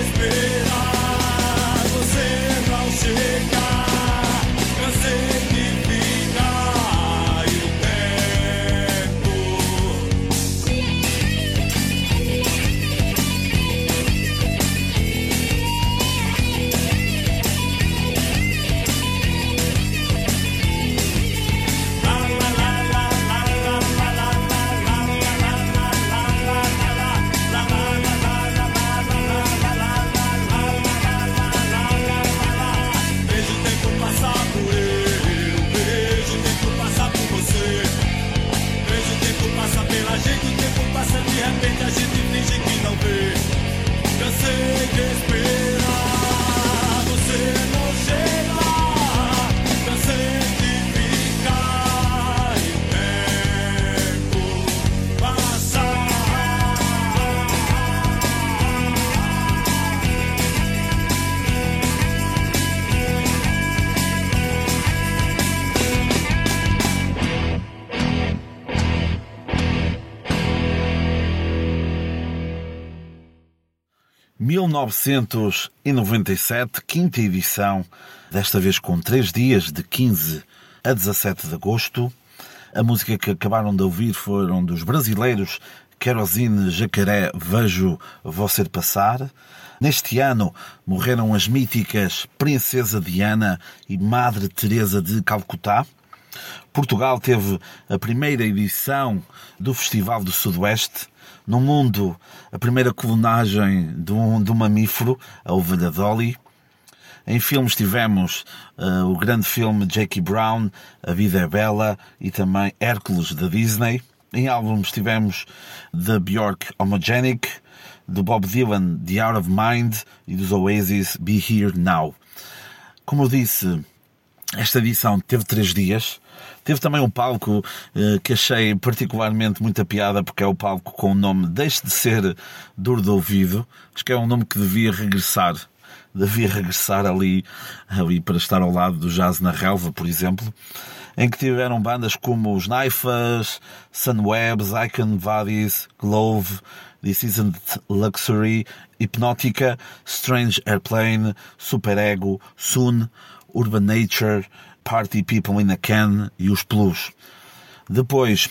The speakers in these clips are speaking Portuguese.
Esperar, você não chega. ...1997, quinta edição, desta vez com três dias, de 15 a 17 de agosto. A música que acabaram de ouvir foram dos brasileiros Querosine Jacaré Vejo Você Passar. Neste ano morreram as míticas Princesa Diana e Madre Teresa de Calcutá. Portugal teve a primeira edição do Festival do Sudoeste. No mundo, a primeira clonagem de um, de um mamífero, a ovelha Dolly. Em filmes tivemos uh, o grande filme Jackie Brown, A Vida é Bela e também Hércules da Disney. Em álbuns tivemos The Bjork Homogenic, do Bob Dylan The Out of Mind e dos Oasis Be Here Now. Como eu disse, esta edição teve três dias. Teve também um palco eh, que achei particularmente muita piada, porque é o palco com o nome Deixe de Ser Duro de Ouvido. Acho que é um nome que devia regressar. Devia regressar ali, ali para estar ao lado do Jazz na Relva, por exemplo. Em que tiveram bandas como os Naifas, Sunwebs, Icon Bodies, Glove, This Isn't Luxury, Hipnótica, Strange Airplane, Super Ego, Soon, Urban Nature, Party People in a Can e os Plus. Depois,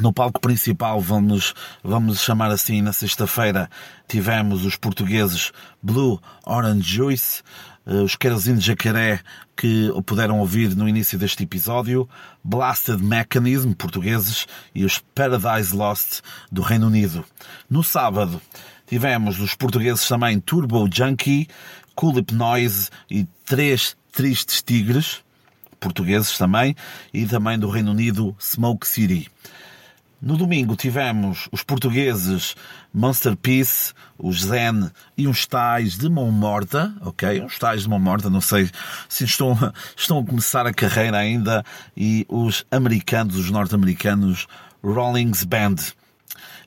no palco principal, vamos, vamos chamar assim, na sexta-feira, tivemos os portugueses Blue Orange Juice, eh, os Querosene de Jacaré, que puderam ouvir no início deste episódio, Blasted Mechanism, portugueses, e os Paradise Lost, do Reino Unido. No sábado, tivemos os portugueses também Turbo Junkie, Coolip Noise e Três Tristes Tigres, portugueses também, e também do Reino Unido, Smoke City. No domingo tivemos os portugueses Monster Peace, os Zen e uns tais de mão morta, ok? Uns tais de mão morta, não sei se estão, estão a começar a carreira ainda, e os americanos, os norte-americanos Rollings Band.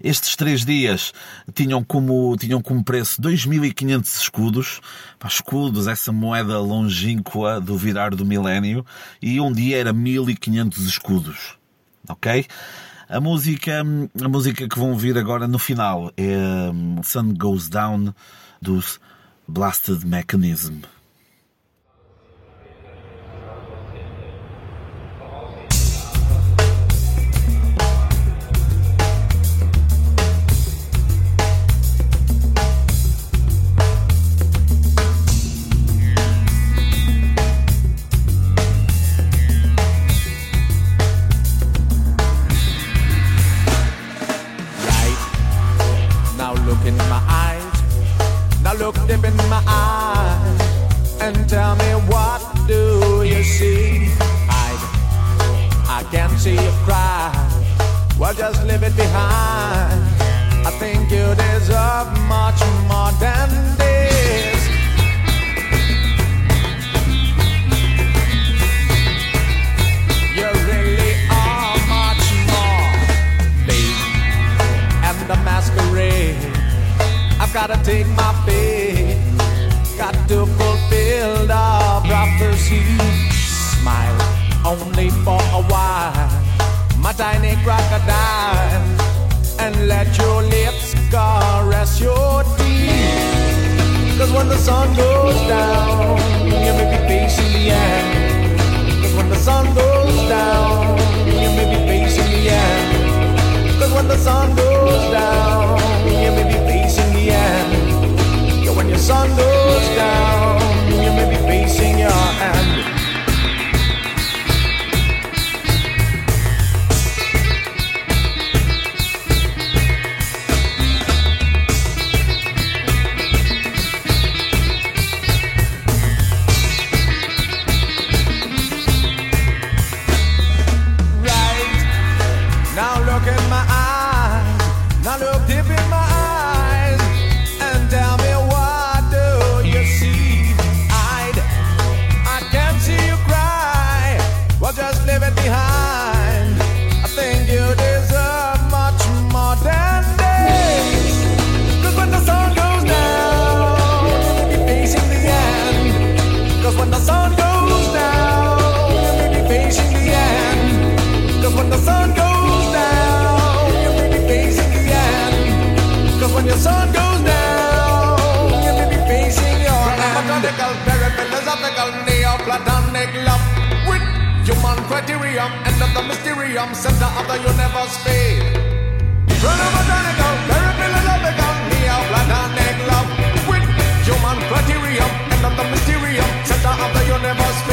Estes três dias tinham como, tinham como preço 2.500 escudos, Pá, escudos, essa moeda longínqua do virar do milénio, e um dia era 1.500 escudos, ok? A música, a música que vão ouvir agora no final é hum, Sun Goes Down dos Blasted Mechanism. and tell me what do you see? I, I can see you cry. Well, just leave it behind. I think you deserve much more than. only for a while. My tiny crocodile, and let your lips caress your teeth. Cause when the sun goes down, you may be facing the end. Cause when the sun goes down, blood platonic love with human criterion, and of the mysterium, center of the universe fade. Chronomechanical, periphilosophical, neo blood and platonic love with human criterion, and of the mysterium, center of the universe fade.